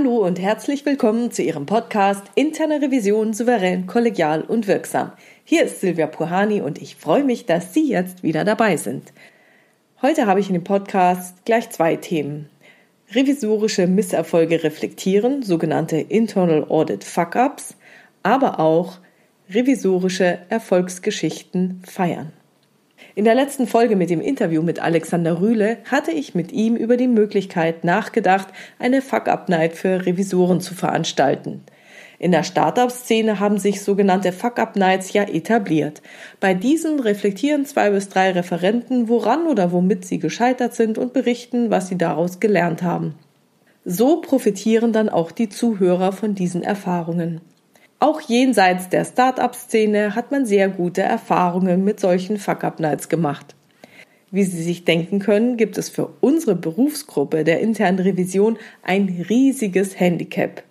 Hallo und herzlich willkommen zu Ihrem Podcast Interne Revision souverän, kollegial und wirksam. Hier ist Silvia Puhani und ich freue mich, dass Sie jetzt wieder dabei sind. Heute habe ich in dem Podcast gleich zwei Themen. Revisorische Misserfolge reflektieren, sogenannte Internal Audit Fuck-Ups, aber auch revisorische Erfolgsgeschichten feiern. In der letzten Folge mit dem Interview mit Alexander Rühle hatte ich mit ihm über die Möglichkeit nachgedacht, eine Fuck-Up-Night für Revisoren zu veranstalten. In der Startup-Szene haben sich sogenannte Fuck-Up-Nights ja etabliert. Bei diesen reflektieren zwei bis drei Referenten, woran oder womit sie gescheitert sind und berichten, was sie daraus gelernt haben. So profitieren dann auch die Zuhörer von diesen Erfahrungen. Auch jenseits der Start-up-Szene hat man sehr gute Erfahrungen mit solchen Fuck-Up-Nights gemacht. Wie Sie sich denken können, gibt es für unsere Berufsgruppe der internen Revision ein riesiges Handicap.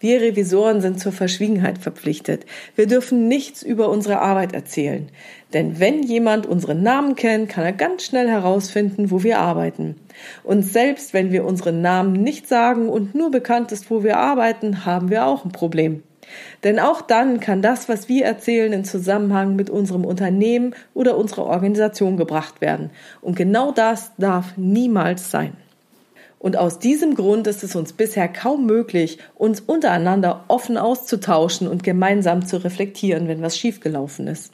Wir Revisoren sind zur Verschwiegenheit verpflichtet. Wir dürfen nichts über unsere Arbeit erzählen. Denn wenn jemand unseren Namen kennt, kann er ganz schnell herausfinden, wo wir arbeiten. Und selbst wenn wir unseren Namen nicht sagen und nur bekannt ist, wo wir arbeiten, haben wir auch ein Problem. Denn auch dann kann das, was wir erzählen, in Zusammenhang mit unserem Unternehmen oder unserer Organisation gebracht werden. Und genau das darf niemals sein. Und aus diesem Grund ist es uns bisher kaum möglich, uns untereinander offen auszutauschen und gemeinsam zu reflektieren, wenn was schiefgelaufen ist.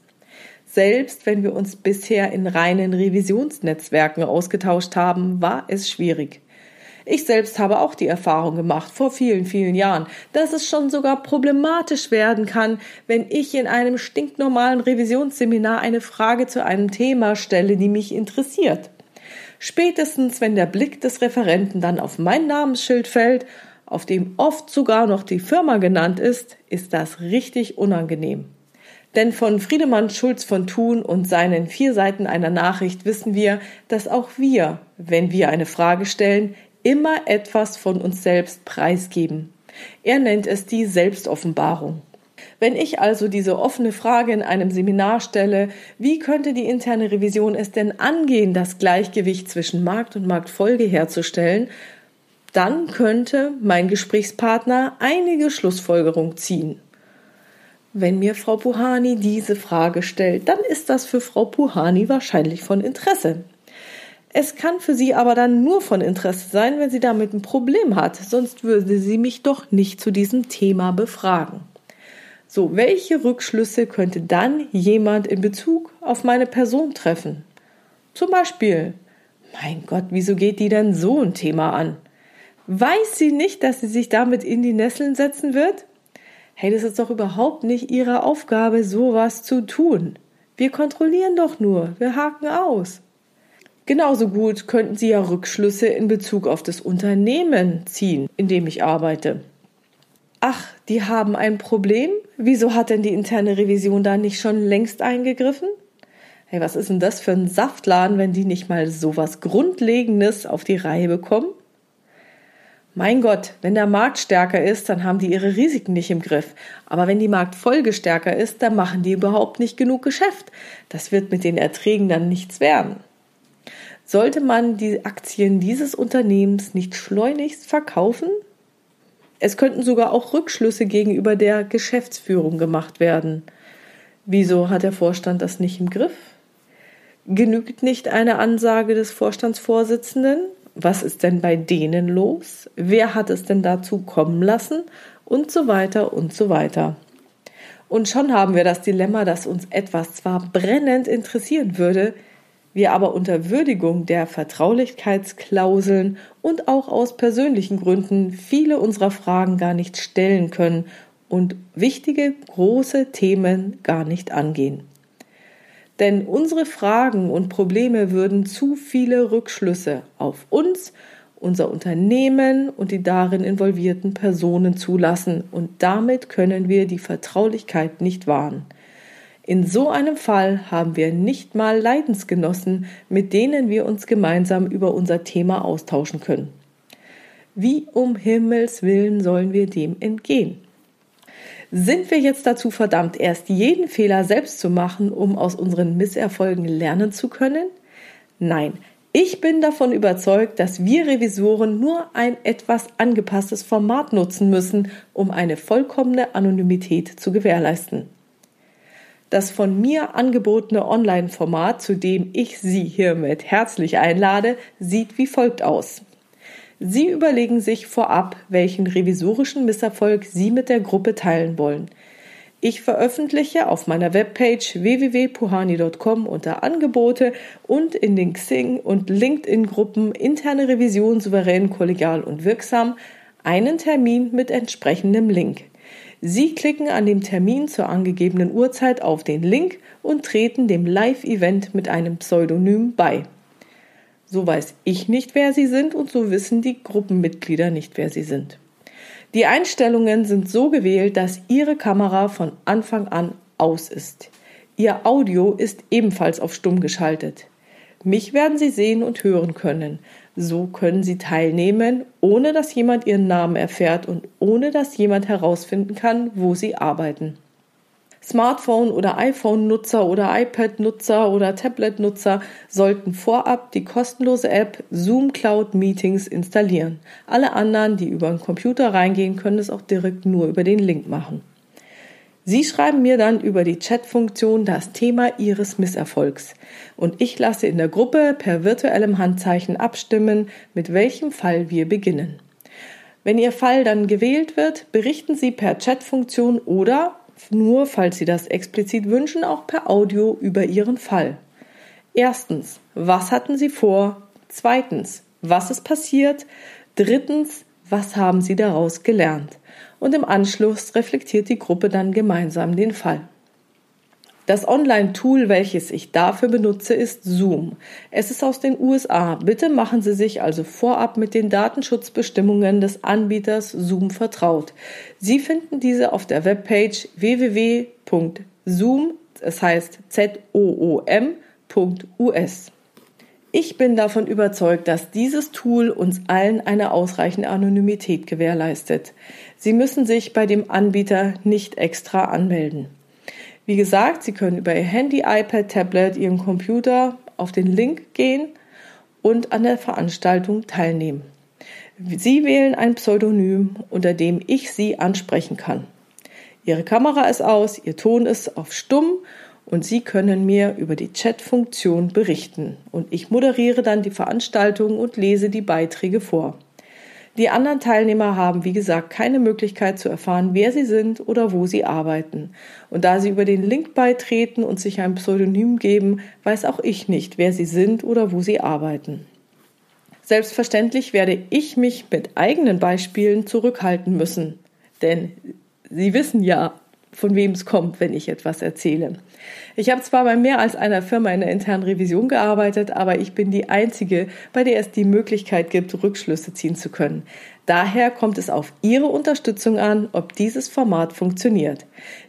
Selbst wenn wir uns bisher in reinen Revisionsnetzwerken ausgetauscht haben, war es schwierig. Ich selbst habe auch die Erfahrung gemacht vor vielen, vielen Jahren, dass es schon sogar problematisch werden kann, wenn ich in einem stinknormalen Revisionsseminar eine Frage zu einem Thema stelle, die mich interessiert. Spätestens, wenn der Blick des Referenten dann auf mein Namensschild fällt, auf dem oft sogar noch die Firma genannt ist, ist das richtig unangenehm. Denn von Friedemann Schulz von Thun und seinen vier Seiten einer Nachricht wissen wir, dass auch wir, wenn wir eine Frage stellen, immer etwas von uns selbst preisgeben. Er nennt es die Selbstoffenbarung. Wenn ich also diese offene Frage in einem Seminar stelle, wie könnte die interne Revision es denn angehen, das Gleichgewicht zwischen Markt und Marktfolge herzustellen, dann könnte mein Gesprächspartner einige Schlussfolgerung ziehen. Wenn mir Frau Puhani diese Frage stellt, dann ist das für Frau Puhani wahrscheinlich von Interesse. Es kann für sie aber dann nur von Interesse sein, wenn sie damit ein Problem hat, sonst würde sie mich doch nicht zu diesem Thema befragen. So, welche Rückschlüsse könnte dann jemand in Bezug auf meine Person treffen? Zum Beispiel, mein Gott, wieso geht die denn so ein Thema an? Weiß sie nicht, dass sie sich damit in die Nesseln setzen wird? Hey, das ist doch überhaupt nicht ihre Aufgabe, sowas zu tun. Wir kontrollieren doch nur, wir haken aus. Genauso gut könnten Sie ja Rückschlüsse in Bezug auf das Unternehmen ziehen, in dem ich arbeite. Ach, die haben ein Problem? Wieso hat denn die interne Revision da nicht schon längst eingegriffen? Hey, was ist denn das für ein Saftladen, wenn die nicht mal so was Grundlegendes auf die Reihe bekommen? Mein Gott, wenn der Markt stärker ist, dann haben die ihre Risiken nicht im Griff. Aber wenn die Marktfolge stärker ist, dann machen die überhaupt nicht genug Geschäft. Das wird mit den Erträgen dann nichts werden. Sollte man die Aktien dieses Unternehmens nicht schleunigst verkaufen? Es könnten sogar auch Rückschlüsse gegenüber der Geschäftsführung gemacht werden. Wieso hat der Vorstand das nicht im Griff? Genügt nicht eine Ansage des Vorstandsvorsitzenden? Was ist denn bei denen los? Wer hat es denn dazu kommen lassen? Und so weiter und so weiter. Und schon haben wir das Dilemma, dass uns etwas zwar brennend interessieren würde, wir aber unter Würdigung der Vertraulichkeitsklauseln und auch aus persönlichen Gründen viele unserer Fragen gar nicht stellen können und wichtige große Themen gar nicht angehen. Denn unsere Fragen und Probleme würden zu viele Rückschlüsse auf uns, unser Unternehmen und die darin involvierten Personen zulassen und damit können wir die Vertraulichkeit nicht wahren. In so einem Fall haben wir nicht mal Leidensgenossen, mit denen wir uns gemeinsam über unser Thema austauschen können. Wie um Himmels willen sollen wir dem entgehen? Sind wir jetzt dazu verdammt, erst jeden Fehler selbst zu machen, um aus unseren Misserfolgen lernen zu können? Nein, Ich bin davon überzeugt, dass wir Revisoren nur ein etwas angepasstes Format nutzen müssen, um eine vollkommene Anonymität zu gewährleisten. Das von mir angebotene Online-Format, zu dem ich Sie hiermit herzlich einlade, sieht wie folgt aus. Sie überlegen sich vorab, welchen revisorischen Misserfolg Sie mit der Gruppe teilen wollen – ich veröffentliche auf meiner Webpage www.puhani.com unter Angebote und in den Xing und LinkedIn Gruppen interne Revision souverän, kollegial und wirksam einen Termin mit entsprechendem Link. Sie klicken an dem Termin zur angegebenen Uhrzeit auf den Link und treten dem Live-Event mit einem Pseudonym bei. So weiß ich nicht, wer Sie sind und so wissen die Gruppenmitglieder nicht, wer Sie sind. Die Einstellungen sind so gewählt, dass Ihre Kamera von Anfang an aus ist. Ihr Audio ist ebenfalls auf stumm geschaltet. Mich werden Sie sehen und hören können. So können Sie teilnehmen, ohne dass jemand Ihren Namen erfährt und ohne dass jemand herausfinden kann, wo Sie arbeiten. Smartphone- oder iPhone-Nutzer oder iPad-Nutzer oder Tablet-Nutzer sollten vorab die kostenlose App Zoom Cloud Meetings installieren. Alle anderen, die über den Computer reingehen, können es auch direkt nur über den Link machen. Sie schreiben mir dann über die Chat-Funktion das Thema Ihres Misserfolgs und ich lasse in der Gruppe per virtuellem Handzeichen abstimmen, mit welchem Fall wir beginnen. Wenn Ihr Fall dann gewählt wird, berichten Sie per Chat-Funktion oder nur, falls Sie das explizit wünschen, auch per Audio über Ihren Fall. Erstens, was hatten Sie vor? Zweitens, was ist passiert? Drittens, was haben Sie daraus gelernt? Und im Anschluss reflektiert die Gruppe dann gemeinsam den Fall. Das Online-Tool, welches ich dafür benutze, ist Zoom. Es ist aus den USA. Bitte machen Sie sich also vorab mit den Datenschutzbestimmungen des Anbieters Zoom vertraut. Sie finden diese auf der Webpage www.zoom, es heißt Z-O-O-M.us. Ich bin davon überzeugt, dass dieses Tool uns allen eine ausreichende Anonymität gewährleistet. Sie müssen sich bei dem Anbieter nicht extra anmelden. Wie gesagt, Sie können über Ihr Handy, iPad, Tablet, Ihren Computer auf den Link gehen und an der Veranstaltung teilnehmen. Sie wählen ein Pseudonym, unter dem ich Sie ansprechen kann. Ihre Kamera ist aus, Ihr Ton ist auf Stumm und Sie können mir über die Chat-Funktion berichten. Und ich moderiere dann die Veranstaltung und lese die Beiträge vor. Die anderen Teilnehmer haben, wie gesagt, keine Möglichkeit zu erfahren, wer sie sind oder wo sie arbeiten. Und da sie über den Link beitreten und sich ein Pseudonym geben, weiß auch ich nicht, wer sie sind oder wo sie arbeiten. Selbstverständlich werde ich mich mit eigenen Beispielen zurückhalten müssen, denn Sie wissen ja, von wem es kommt, wenn ich etwas erzähle. Ich habe zwar bei mehr als einer Firma in der internen Revision gearbeitet, aber ich bin die einzige, bei der es die Möglichkeit gibt, Rückschlüsse ziehen zu können. Daher kommt es auf Ihre Unterstützung an, ob dieses Format funktioniert.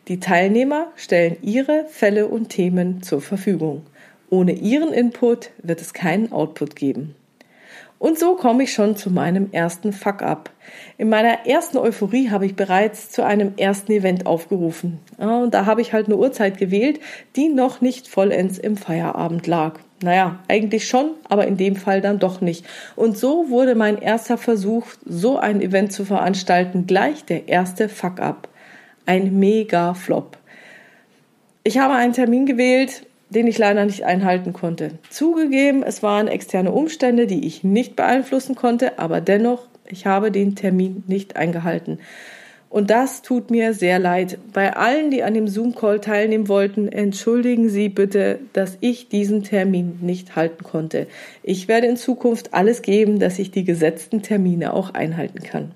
Die Teilnehmer stellen ihre Fälle und Themen zur Verfügung. Ohne Ihren Input wird es keinen Output geben. Und so komme ich schon zu meinem ersten Fuck-up. In meiner ersten Euphorie habe ich bereits zu einem ersten Event aufgerufen. und da habe ich halt eine Uhrzeit gewählt, die noch nicht vollends im Feierabend lag. Naja, eigentlich schon, aber in dem Fall dann doch nicht. Und so wurde mein erster Versuch, so ein Event zu veranstalten, gleich der erste Fuck-up. Ein mega Flop. Ich habe einen Termin gewählt, den ich leider nicht einhalten konnte. Zugegeben, es waren externe Umstände, die ich nicht beeinflussen konnte, aber dennoch, ich habe den Termin nicht eingehalten. Und das tut mir sehr leid. Bei allen, die an dem Zoom-Call teilnehmen wollten, entschuldigen Sie bitte, dass ich diesen Termin nicht halten konnte. Ich werde in Zukunft alles geben, dass ich die gesetzten Termine auch einhalten kann.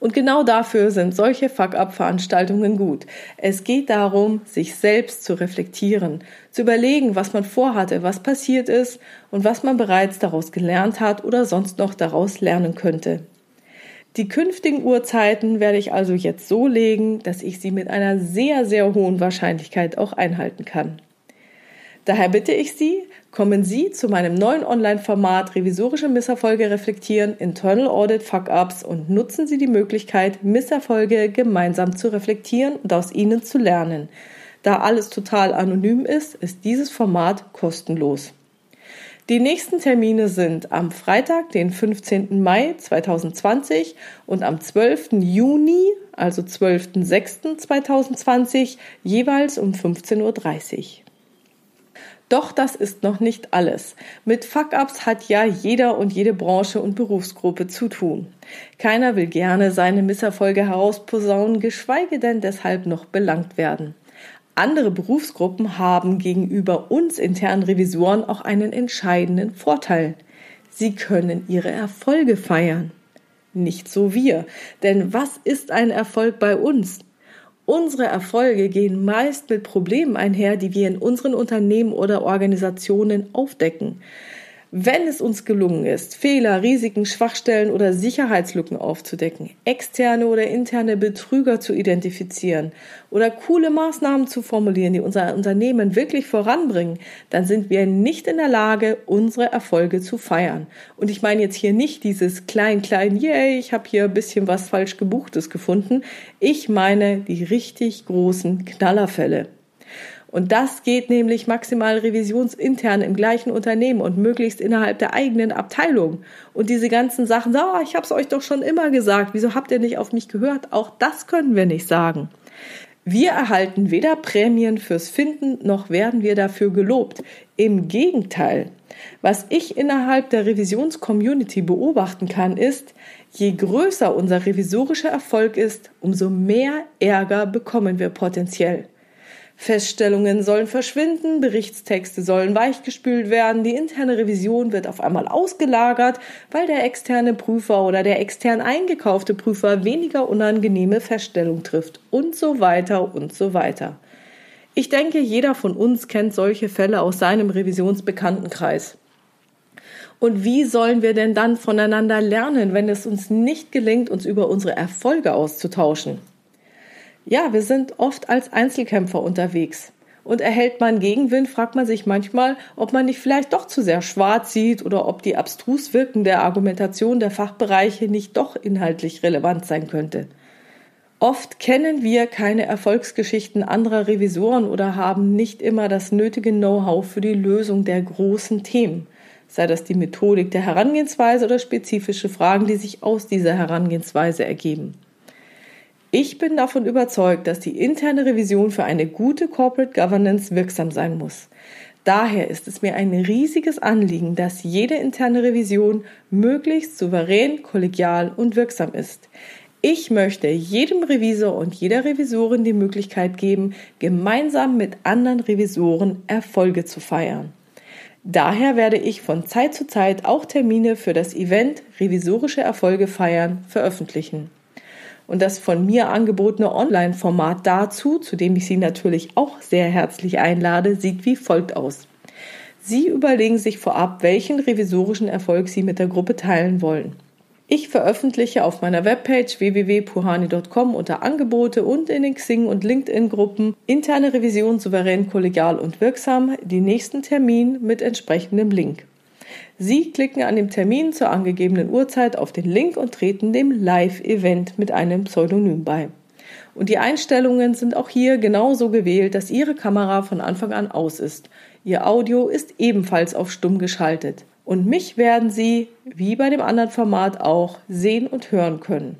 Und genau dafür sind solche Fuck-up-Veranstaltungen gut. Es geht darum, sich selbst zu reflektieren, zu überlegen, was man vorhatte, was passiert ist und was man bereits daraus gelernt hat oder sonst noch daraus lernen könnte. Die künftigen Uhrzeiten werde ich also jetzt so legen, dass ich sie mit einer sehr, sehr hohen Wahrscheinlichkeit auch einhalten kann. Daher bitte ich Sie, kommen Sie zu meinem neuen Online-Format Revisorische Misserfolge reflektieren, Internal Audit Fuck-Ups und nutzen Sie die Möglichkeit, Misserfolge gemeinsam zu reflektieren und aus ihnen zu lernen. Da alles total anonym ist, ist dieses Format kostenlos. Die nächsten Termine sind am Freitag, den 15. Mai 2020 und am 12. Juni, also 12.06.2020, jeweils um 15.30 Uhr. Doch das ist noch nicht alles. Mit Fuck-ups hat ja jeder und jede Branche und Berufsgruppe zu tun. Keiner will gerne seine Misserfolge herausposaunen, geschweige denn deshalb noch belangt werden. Andere Berufsgruppen haben gegenüber uns internen Revisoren auch einen entscheidenden Vorteil. Sie können ihre Erfolge feiern. Nicht so wir. Denn was ist ein Erfolg bei uns? Unsere Erfolge gehen meist mit Problemen einher, die wir in unseren Unternehmen oder Organisationen aufdecken. Wenn es uns gelungen ist, Fehler, Risiken, Schwachstellen oder Sicherheitslücken aufzudecken, externe oder interne Betrüger zu identifizieren oder coole Maßnahmen zu formulieren, die unser Unternehmen wirklich voranbringen, dann sind wir nicht in der Lage, unsere Erfolge zu feiern. Und ich meine jetzt hier nicht dieses klein, klein, yay, ich habe hier ein bisschen was falsch gebuchtes gefunden. Ich meine die richtig großen Knallerfälle. Und das geht nämlich maximal revisionsintern im gleichen Unternehmen und möglichst innerhalb der eigenen Abteilung. Und diese ganzen Sachen, so, oh, ich habe es euch doch schon immer gesagt, wieso habt ihr nicht auf mich gehört? Auch das können wir nicht sagen. Wir erhalten weder Prämien fürs Finden noch werden wir dafür gelobt. Im Gegenteil. Was ich innerhalb der Revisionscommunity beobachten kann, ist, je größer unser revisorischer Erfolg ist, umso mehr Ärger bekommen wir potenziell. Feststellungen sollen verschwinden, Berichtstexte sollen weichgespült werden, die interne Revision wird auf einmal ausgelagert, weil der externe Prüfer oder der extern eingekaufte Prüfer weniger unangenehme Feststellungen trifft und so weiter und so weiter. Ich denke, jeder von uns kennt solche Fälle aus seinem Revisionsbekanntenkreis. Und wie sollen wir denn dann voneinander lernen, wenn es uns nicht gelingt, uns über unsere Erfolge auszutauschen? Ja, wir sind oft als Einzelkämpfer unterwegs. Und erhält man Gegenwind, fragt man sich manchmal, ob man nicht vielleicht doch zu sehr schwarz sieht oder ob die abstrus wirkende Argumentation der Fachbereiche nicht doch inhaltlich relevant sein könnte. Oft kennen wir keine Erfolgsgeschichten anderer Revisoren oder haben nicht immer das nötige Know-how für die Lösung der großen Themen, sei das die Methodik der Herangehensweise oder spezifische Fragen, die sich aus dieser Herangehensweise ergeben. Ich bin davon überzeugt, dass die interne Revision für eine gute Corporate Governance wirksam sein muss. Daher ist es mir ein riesiges Anliegen, dass jede interne Revision möglichst souverän, kollegial und wirksam ist. Ich möchte jedem Revisor und jeder Revisorin die Möglichkeit geben, gemeinsam mit anderen Revisoren Erfolge zu feiern. Daher werde ich von Zeit zu Zeit auch Termine für das Event Revisorische Erfolge feiern veröffentlichen. Und das von mir angebotene Online-Format dazu, zu dem ich Sie natürlich auch sehr herzlich einlade, sieht wie folgt aus. Sie überlegen sich vorab, welchen revisorischen Erfolg Sie mit der Gruppe teilen wollen. Ich veröffentliche auf meiner Webpage www.puhani.com unter Angebote und in den Xing- und LinkedIn-Gruppen interne Revision souverän, kollegial und wirksam die nächsten Termin mit entsprechendem Link. Sie klicken an dem Termin zur angegebenen Uhrzeit auf den Link und treten dem Live-Event mit einem Pseudonym bei. Und die Einstellungen sind auch hier genauso gewählt, dass Ihre Kamera von Anfang an aus ist. Ihr Audio ist ebenfalls auf stumm geschaltet. Und mich werden Sie, wie bei dem anderen Format auch, sehen und hören können.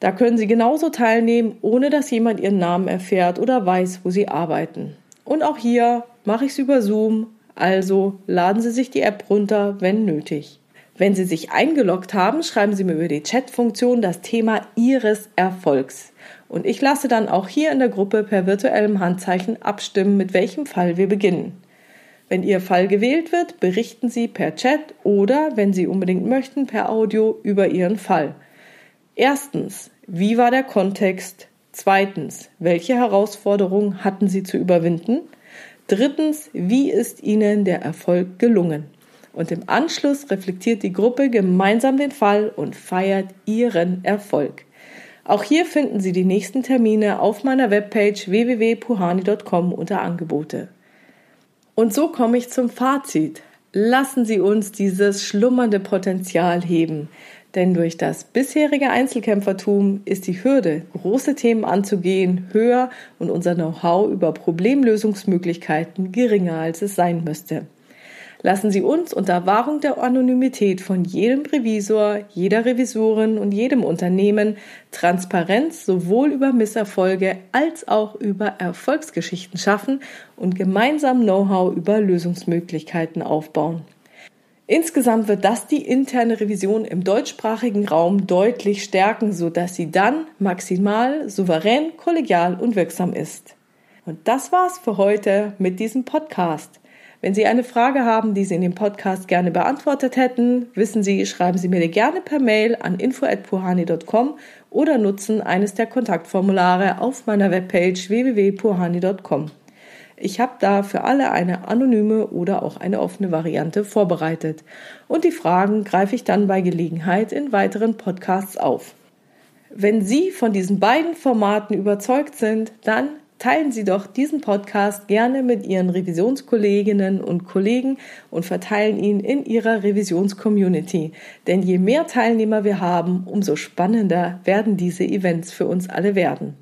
Da können Sie genauso teilnehmen, ohne dass jemand Ihren Namen erfährt oder weiß, wo Sie arbeiten. Und auch hier mache ich es über Zoom, also laden Sie sich die App runter, wenn nötig. Wenn Sie sich eingeloggt haben, schreiben Sie mir über die Chat-Funktion das Thema Ihres Erfolgs. Und ich lasse dann auch hier in der Gruppe per virtuellem Handzeichen abstimmen, mit welchem Fall wir beginnen. Wenn Ihr Fall gewählt wird, berichten Sie per Chat oder, wenn Sie unbedingt möchten, per Audio über Ihren Fall. Erstens, wie war der Kontext? Zweitens, welche Herausforderungen hatten Sie zu überwinden? Drittens, wie ist Ihnen der Erfolg gelungen? Und im Anschluss reflektiert die Gruppe gemeinsam den Fall und feiert ihren Erfolg. Auch hier finden Sie die nächsten Termine auf meiner Webpage www.puhani.com unter Angebote. Und so komme ich zum Fazit. Lassen Sie uns dieses schlummernde Potenzial heben. Denn durch das bisherige Einzelkämpfertum ist die Hürde, große Themen anzugehen, höher und unser Know-how über Problemlösungsmöglichkeiten geringer, als es sein müsste. Lassen Sie uns unter Wahrung der Anonymität von jedem Revisor, jeder Revisorin und jedem Unternehmen Transparenz sowohl über Misserfolge als auch über Erfolgsgeschichten schaffen und gemeinsam Know-how über Lösungsmöglichkeiten aufbauen. Insgesamt wird das die interne Revision im deutschsprachigen Raum deutlich stärken, sodass sie dann maximal souverän, kollegial und wirksam ist. Und das war's für heute mit diesem Podcast. Wenn Sie eine Frage haben, die Sie in dem Podcast gerne beantwortet hätten, wissen Sie, schreiben Sie mir gerne per Mail an info@puhani.com oder nutzen eines der Kontaktformulare auf meiner Webpage www.puhani.com. Ich habe da für alle eine anonyme oder auch eine offene Variante vorbereitet. Und die Fragen greife ich dann bei Gelegenheit in weiteren Podcasts auf. Wenn Sie von diesen beiden Formaten überzeugt sind, dann teilen Sie doch diesen Podcast gerne mit Ihren Revisionskolleginnen und Kollegen und verteilen ihn in Ihrer Revisionscommunity. Denn je mehr Teilnehmer wir haben, umso spannender werden diese Events für uns alle werden.